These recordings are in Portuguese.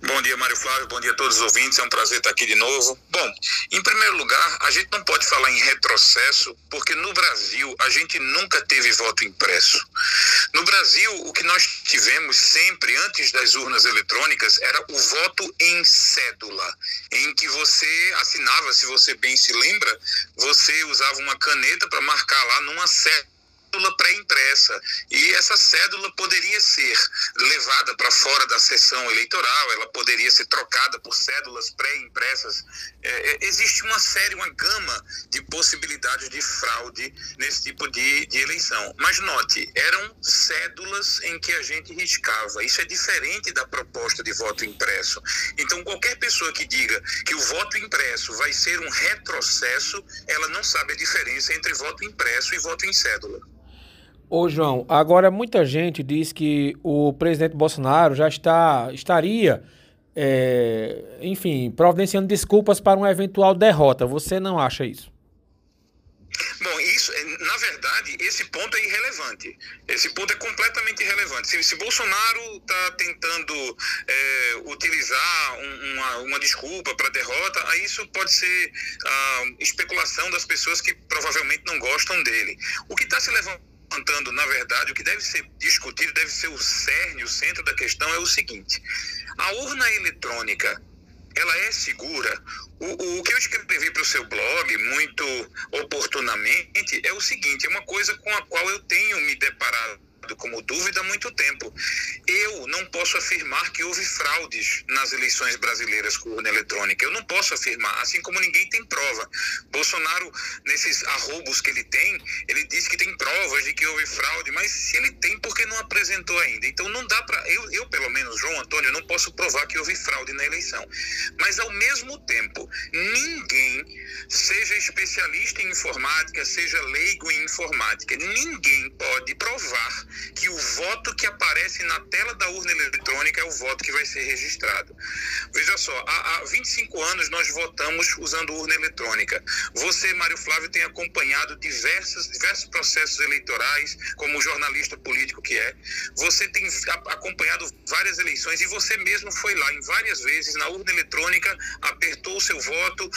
Bom dia, Mário Flávio. Bom dia a todos os ouvintes. É um prazer estar aqui de novo. Bom, em primeiro lugar, a gente não pode falar em retrocesso, porque no Brasil a gente nunca teve voto impresso. No Brasil, o que nós tivemos sempre antes das urnas eletrônicas era o voto em cédula, em que você assinava, se você bem se lembra, você usava uma caneta para marcar lá numa cédula cédula pré-impressa. E essa cédula poderia ser levada para fora da sessão eleitoral, ela poderia ser trocada por cédulas pré-impressas. É, é, existe uma série, uma gama de possibilidades de fraude nesse tipo de, de eleição. Mas note, eram cédulas em que a gente riscava. Isso é diferente da proposta de voto impresso. Então, qualquer pessoa que diga que o voto impresso vai ser um retrocesso, ela não sabe a diferença entre voto impresso e voto em cédula. Ô João, agora muita gente diz que o presidente Bolsonaro já está estaria, é, enfim, providenciando desculpas para uma eventual derrota. Você não acha isso? Bom, isso, é, na verdade, esse ponto é irrelevante. Esse ponto é completamente irrelevante. Se, se Bolsonaro está tentando é, utilizar um, uma, uma, desculpa para derrota, aí isso pode ser ah, especulação das pessoas que provavelmente não gostam dele. O que está se levando levantando, na verdade, o que deve ser discutido, deve ser o cerne, o centro da questão é o seguinte: a urna eletrônica ela é segura. O, o que eu escrevi para o seu blog, muito oportunamente, é o seguinte: é uma coisa com a qual eu tenho me deparado como dúvida há muito tempo. Eu não posso afirmar que houve fraudes nas eleições brasileiras com urna eletrônica. Eu não posso afirmar, assim como ninguém tem prova. Bolsonaro, nesses arrobos que ele tem, ele diz que tem provas de que houve fraude, mas se ele tem, por que não apresentou ainda? Então não dá para. Eu, eu, pelo menos, João Antônio, não posso provar que houve fraude na eleição. Mas, ao mesmo tempo, ninguém, seja especialista em informática, seja leigo em informática, ninguém pode provar que o voto que aparece na tela da urna eletrônica é o voto que vai ser registrado. Veja só, há, há 25 anos nós votamos usando urna eletrônica. Você, Mário Flávio, tem acompanhado diversos, diversos processos eleitorais, como jornalista político que é. Você tem acompanhado várias eleições e você mesmo foi lá em várias vezes na urna eletrônica, apertou o seu voto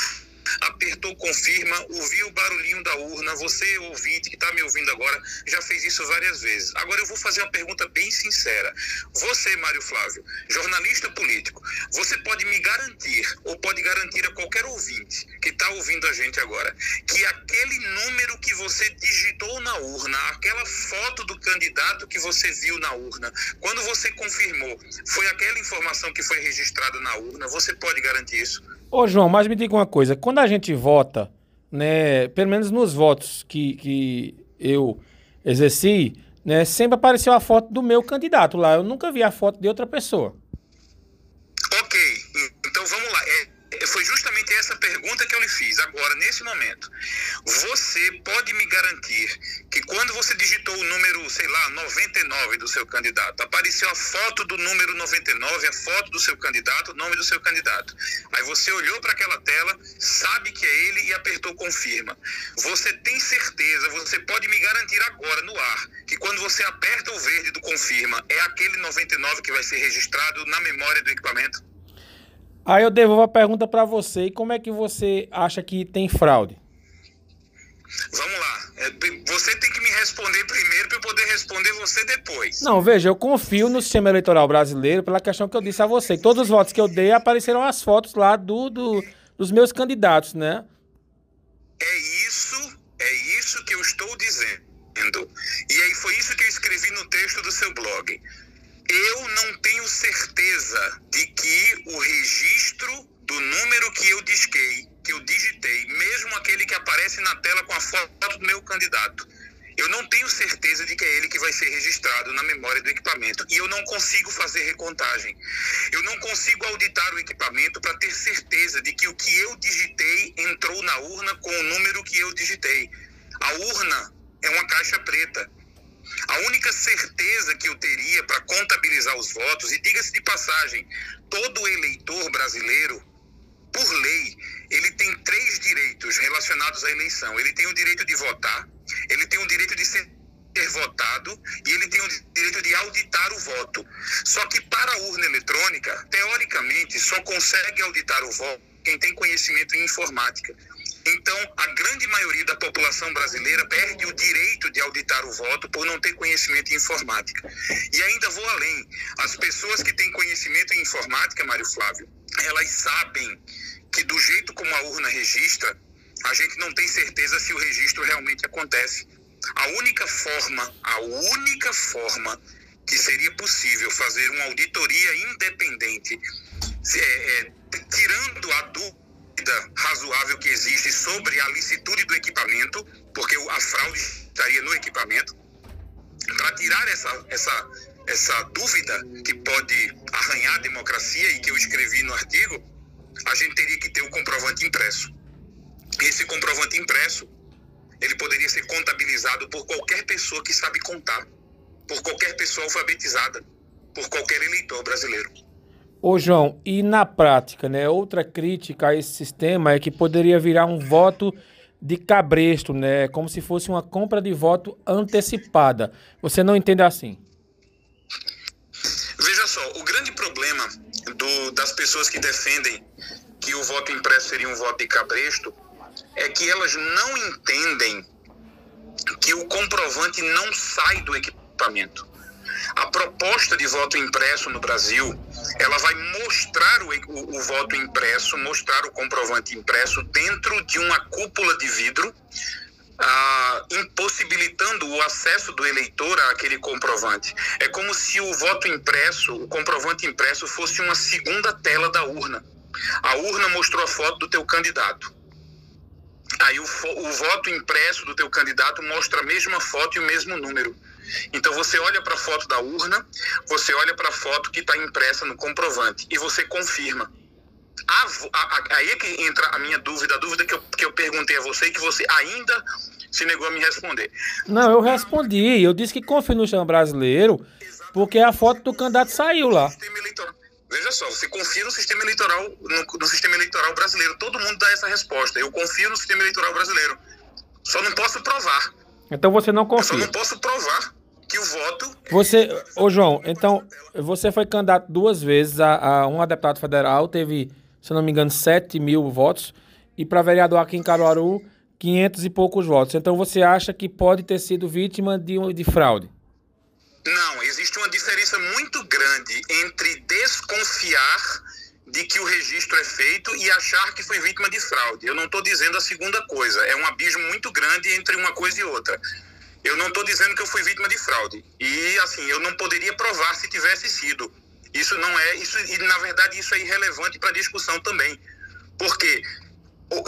apertou confirma, ouviu o barulhinho da urna, você ouvinte que está me ouvindo agora, já fez isso várias vezes. Agora eu vou fazer uma pergunta bem sincera. Você, Mário Flávio, jornalista político, você pode me garantir, ou pode garantir a qualquer ouvinte que está ouvindo a gente agora, que aquele número que você digitou na urna, aquela foto do candidato que você viu na urna, quando você confirmou, foi aquela informação que foi registrada na urna, você pode garantir isso? Ô, João, mas me diga uma coisa. Quando a gente vota, né, pelo menos nos votos que, que eu exerci, né, sempre apareceu a foto do meu candidato lá. Eu nunca vi a foto de outra pessoa. Ok, então vamos lá. É, foi justamente essa pergunta que eu lhe fiz agora, nesse momento. Você pode me garantir que quando você digitou o número, sei lá, 99 do seu candidato, apareceu a foto do número 99, a foto do seu candidato, o nome do seu candidato. Aí você olhou para aquela tela, sabe que é ele e apertou confirma. Você tem certeza, você pode me garantir agora no ar, que quando você aperta o verde do confirma, é aquele 99 que vai ser registrado na memória do equipamento? Aí eu devolvo a pergunta para você. E como é que você acha que tem fraude? Vamos lá. É, você tem que me responder primeiro para eu poder responder você depois. Não, veja, eu confio no sistema eleitoral brasileiro pela questão que eu disse a você. Todos os votos que eu dei apareceram as fotos lá do, do dos meus candidatos, né? É isso, é isso que eu estou dizendo. E aí foi isso que eu escrevi no texto do seu blog. Eu não tenho certeza de que o registro do número que eu disquei, que eu digitei, mesmo aquele que aparece na tela com a foto do meu candidato, eu não tenho certeza de que é ele que vai ser registrado na memória do equipamento. E eu não consigo fazer recontagem. Eu não consigo auditar o equipamento para ter certeza de que o que eu digitei entrou na urna com o número que eu digitei. A urna é uma caixa preta. A única certeza que eu teria para contabilizar os votos, e diga-se de passagem, todo eleitor brasileiro, por lei, ele tem três direitos relacionados à eleição. Ele tem o direito de votar, ele tem o direito de ser ter votado e ele tem o direito de auditar o voto. Só que para a urna eletrônica, teoricamente, só consegue auditar o voto quem tem conhecimento em informática. Então, a grande maioria da população brasileira perde o direito de auditar o voto por não ter conhecimento em informática. E ainda vou além. As pessoas que têm conhecimento em informática, Mário Flávio, elas sabem que do jeito como a urna registra, a gente não tem certeza se o registro realmente acontece. A única forma, a única forma que seria possível fazer uma auditoria independente, é, é, tirando a dúvida razoável que existe sobre a licitude do equipamento, porque a fraude estaria no equipamento, para tirar essa, essa, essa dúvida que pode arranhar a democracia e que eu escrevi no artigo, a gente teria que ter o comprovante impresso. Esse comprovante impresso ele poderia ser contabilizado por qualquer pessoa que sabe contar, por qualquer pessoa alfabetizada, por qualquer eleitor brasileiro. Ô João, e na prática, né, outra crítica a esse sistema é que poderia virar um voto de cabresto, né, como se fosse uma compra de voto antecipada. Você não entende assim? Veja só, o grande problema do, das pessoas que defendem que o voto impresso seria um voto de cabresto é que elas não entendem que o comprovante não sai do equipamento. A proposta de voto impresso no Brasil, ela vai mostrar o, o, o, voto impresso, mostrar o comprovante impresso dentro de uma cúpula de vidro, ah, impossibilitando o acesso do eleitor àquele comprovante. É como se o voto impresso, o comprovante impresso, fosse uma segunda tela da urna. A urna mostrou a foto do teu candidato. Aí o, o voto impresso do teu candidato mostra a mesma foto e o mesmo número. Então você olha para a foto da urna, você olha para a foto que está impressa no comprovante e você confirma. A, a, aí é que entra a minha dúvida, a dúvida que eu, que eu perguntei a você e que você ainda se negou a me responder. Não, eu respondi. Eu disse que confio no chão brasileiro porque a foto do candidato saiu lá. Veja só, você confia no sistema eleitoral, no, no, sistema eleitoral brasileiro. Todo mundo dá essa resposta. Eu confio no sistema eleitoral brasileiro. Só não posso provar. Então você não confia. Eu só não posso provar que o voto. Você, ô João, então você foi candidato duas vezes a, a um deputado federal, teve, se não me engano, 7 mil votos, e para vereador aqui em Caruaru, 500 e poucos votos. Então você acha que pode ter sido vítima de, de fraude? Não, existe uma diferença muito grande entre desconfiar de que o registro é feito e achar que foi vítima de fraude. Eu não estou dizendo a segunda coisa. É um abismo muito grande entre uma coisa e outra. Eu não estou dizendo que eu fui vítima de fraude. E, assim, eu não poderia provar se tivesse sido. Isso não é. Isso, e, na verdade, isso é irrelevante para a discussão também. Porque,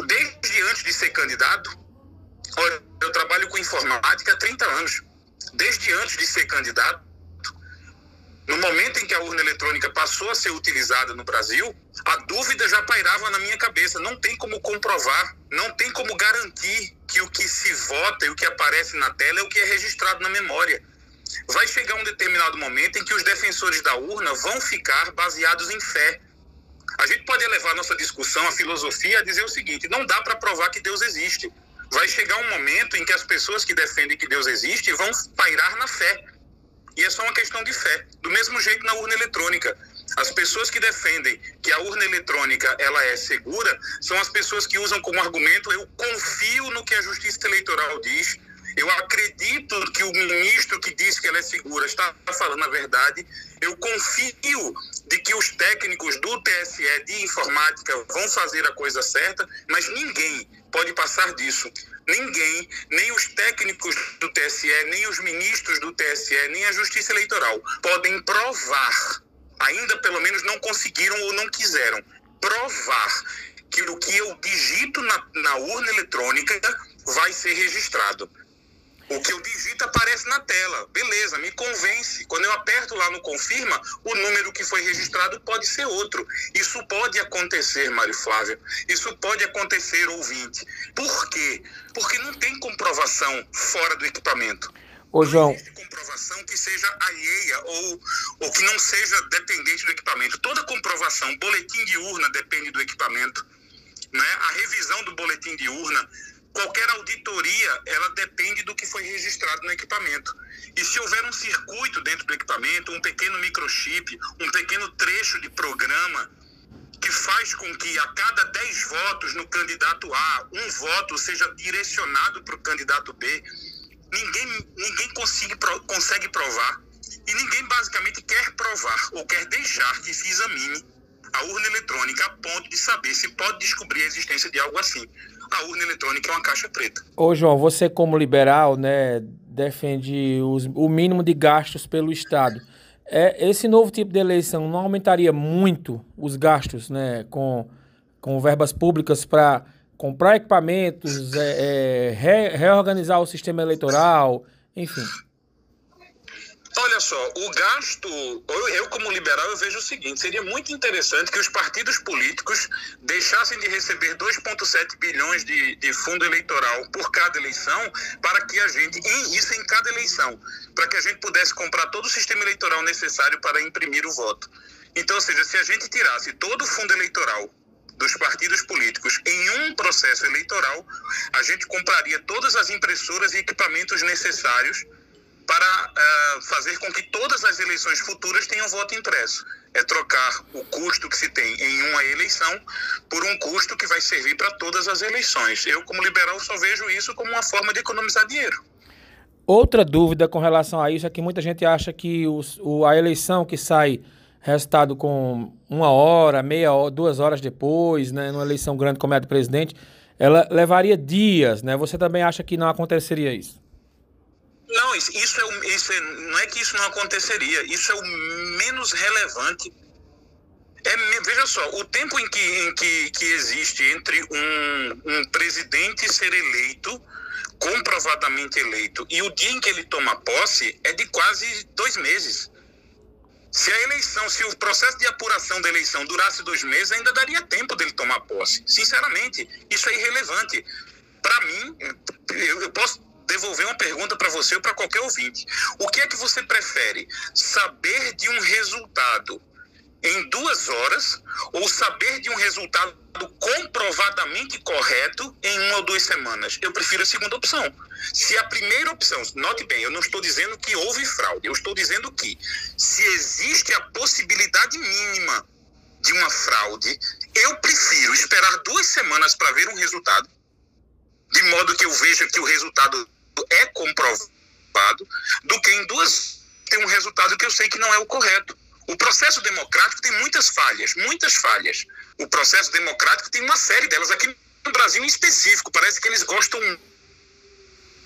desde antes de ser candidato, eu trabalho com informática há 30 anos desde antes de ser candidato, no momento em que a urna eletrônica passou a ser utilizada no Brasil, a dúvida já pairava na minha cabeça. Não tem como comprovar, não tem como garantir que o que se vota e o que aparece na tela é o que é registrado na memória. Vai chegar um determinado momento em que os defensores da urna vão ficar baseados em fé. A gente pode levar nossa discussão, a filosofia, a dizer o seguinte: não dá para provar que Deus existe vai chegar um momento em que as pessoas que defendem que Deus existe vão pairar na fé. E é só uma questão de fé. Do mesmo jeito na urna eletrônica. As pessoas que defendem que a urna eletrônica ela é segura são as pessoas que usam como argumento eu confio no que a Justiça Eleitoral diz, eu acredito que o ministro que diz que ela é segura está falando a verdade. Eu confio de que os técnicos do TSE de informática vão fazer a coisa certa, mas ninguém pode passar disso. Ninguém, nem os técnicos do TSE, nem os ministros do TSE, nem a Justiça Eleitoral podem provar, ainda pelo menos não conseguiram ou não quiseram, provar que o que eu digito na, na urna eletrônica vai ser registrado. O que eu digito aparece na tela. Beleza, me convence. Quando eu aperto lá no confirma, o número que foi registrado pode ser outro. Isso pode acontecer, Mário Flávio. Isso pode acontecer, ouvinte. Por quê? Porque não tem comprovação fora do equipamento. Ô, João. Não existe comprovação que seja alheia ou, ou que não seja dependente do equipamento. Toda comprovação, boletim de urna depende do equipamento. Né? A revisão do boletim de urna qualquer auditoria, ela depende do que foi registrado no equipamento. E se houver um circuito dentro do equipamento, um pequeno microchip, um pequeno trecho de programa que faz com que a cada 10 votos no candidato A, um voto seja direcionado para o candidato B, ninguém, ninguém consiga, consegue provar e ninguém basicamente quer provar ou quer deixar que se examine a urna eletrônica a ponto de saber se pode descobrir a existência de algo assim. A urna eletrônica é uma caixa preta. Ô João, você como liberal, né, defende os, o mínimo de gastos pelo Estado. É, esse novo tipo de eleição não aumentaria muito os gastos né, com, com verbas públicas para comprar equipamentos, é, é, re, reorganizar o sistema eleitoral, enfim? Olha só, o gasto, eu como liberal eu vejo o seguinte, seria muito interessante que os partidos políticos deixassem de receber 2,7 bilhões de, de fundo eleitoral por cada eleição, para que a gente, isso em cada eleição, para que a gente pudesse comprar todo o sistema eleitoral necessário para imprimir o voto. Então, ou seja, se a gente tirasse todo o fundo eleitoral dos partidos políticos em um processo eleitoral, a gente compraria todas as impressoras e equipamentos necessários para uh, fazer com que todas as eleições futuras tenham voto impresso. É trocar o custo que se tem em uma eleição por um custo que vai servir para todas as eleições. Eu, como liberal, só vejo isso como uma forma de economizar dinheiro. Outra dúvida com relação a isso é que muita gente acha que os, o, a eleição que sai resultado com uma hora, meia hora, duas horas depois, né, numa eleição grande como é a do presidente, ela levaria dias, né? Você também acha que não aconteceria isso? Não, isso, isso, é, isso é, não é que isso não aconteceria, isso é o menos relevante. É, veja só, o tempo em que, em que, que existe entre um, um presidente ser eleito, comprovadamente eleito, e o dia em que ele toma posse é de quase dois meses. Se a eleição, se o processo de apuração da eleição durasse dois meses, ainda daria tempo dele tomar posse. Sinceramente, isso é irrelevante. Para mim, eu, eu posso devolver uma pergunta para você ou para qualquer ouvinte. O que é que você prefere? Saber de um resultado em duas horas ou saber de um resultado comprovadamente correto em uma ou duas semanas? Eu prefiro a segunda opção. Se a primeira opção, note bem, eu não estou dizendo que houve fraude, eu estou dizendo que se existe a possibilidade mínima de uma fraude, eu prefiro esperar duas semanas para ver um resultado, de modo que eu veja que o resultado é comprovado do que em duas tem um resultado que eu sei que não é o correto. O processo democrático tem muitas falhas, muitas falhas. O processo democrático tem uma série delas aqui no Brasil em específico. Parece que eles gostam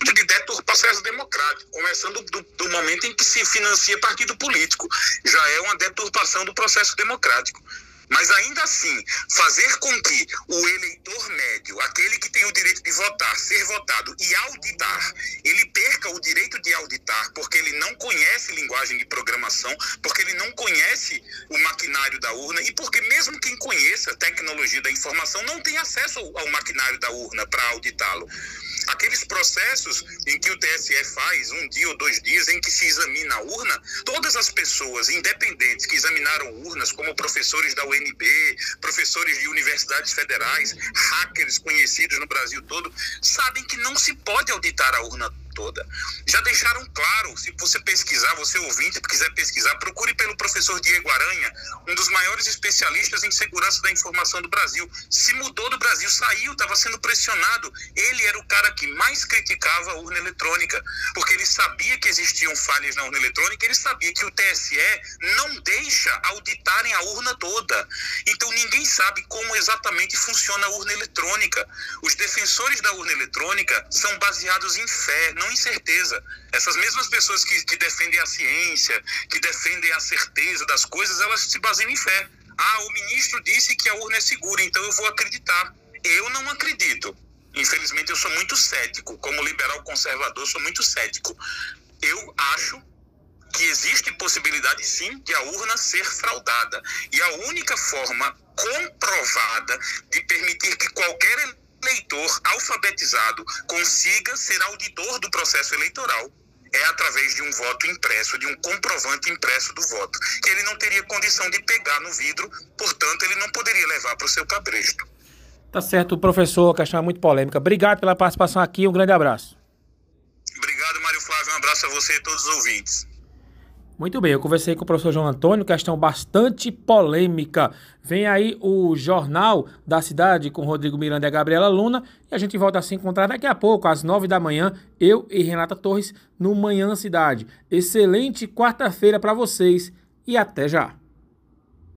de deturpar o processo democrático, começando do, do, momento em que se financia partido político. Já é uma deturpação do processo democrático. Mas ainda assim, fazer com que o eleitor médio, aquele que tem o direito de votar, ser votado e auditar, ele perca o direito de auditar porque ele não conhece linguagem de programação, porque ele não conhece o maquinário da urna e porque mesmo quem conheça a tecnologia da informação não tem acesso ao maquinário da urna para auditá-lo. Aqueles processos em que o TSE faz um dia ou dois dias em que se examina a urna, todas as pessoas independentes que examinaram urnas, como professores da UNB, professores de universidades federais, hackers conhecidos no Brasil todo, sabem que não se pode auditar a urna toda. Já deixaram claro, se você pesquisar, você ouvinte quiser pesquisar, procure pelo professor Diego Aranha, um dos maiores especialistas em segurança da informação do Brasil. Se mudou do Brasil, saiu, estava sendo pressionado. Ele era o cara que mais criticava a urna eletrônica, porque ele sabia que existiam falhas na urna eletrônica, ele sabia que o TSE não deixa auditarem a urna toda. Então ninguém sabe como exatamente funciona a urna eletrônica. Os defensores da urna eletrônica são baseados em fé, não incerteza. Essas mesmas pessoas que, que defendem a ciência, que defendem a certeza das coisas, elas se baseiam em fé. Ah, o ministro disse que a urna é segura, então eu vou acreditar. Eu não acredito. Infelizmente, eu sou muito cético. Como liberal conservador, sou muito cético. Eu acho que existe possibilidade sim de a urna ser fraudada. E a única forma comprovada de permitir que qualquer eleitor alfabetizado consiga ser auditor do processo eleitoral é através de um voto impresso, de um comprovante impresso do voto, que ele não teria condição de pegar no vidro, portanto, ele não poderia levar para o seu cabresto. Tá certo, professor, a questão é muito polêmica. Obrigado pela participação aqui, um grande abraço. Obrigado, Mário Flávio, um abraço a você e todos os ouvintes. Muito bem, eu conversei com o professor João Antônio, questão bastante polêmica. Vem aí o Jornal da Cidade com Rodrigo Miranda e a Gabriela Luna e a gente volta a se encontrar daqui a pouco, às nove da manhã, eu e Renata Torres no Manhã Cidade. Excelente quarta-feira para vocês e até já!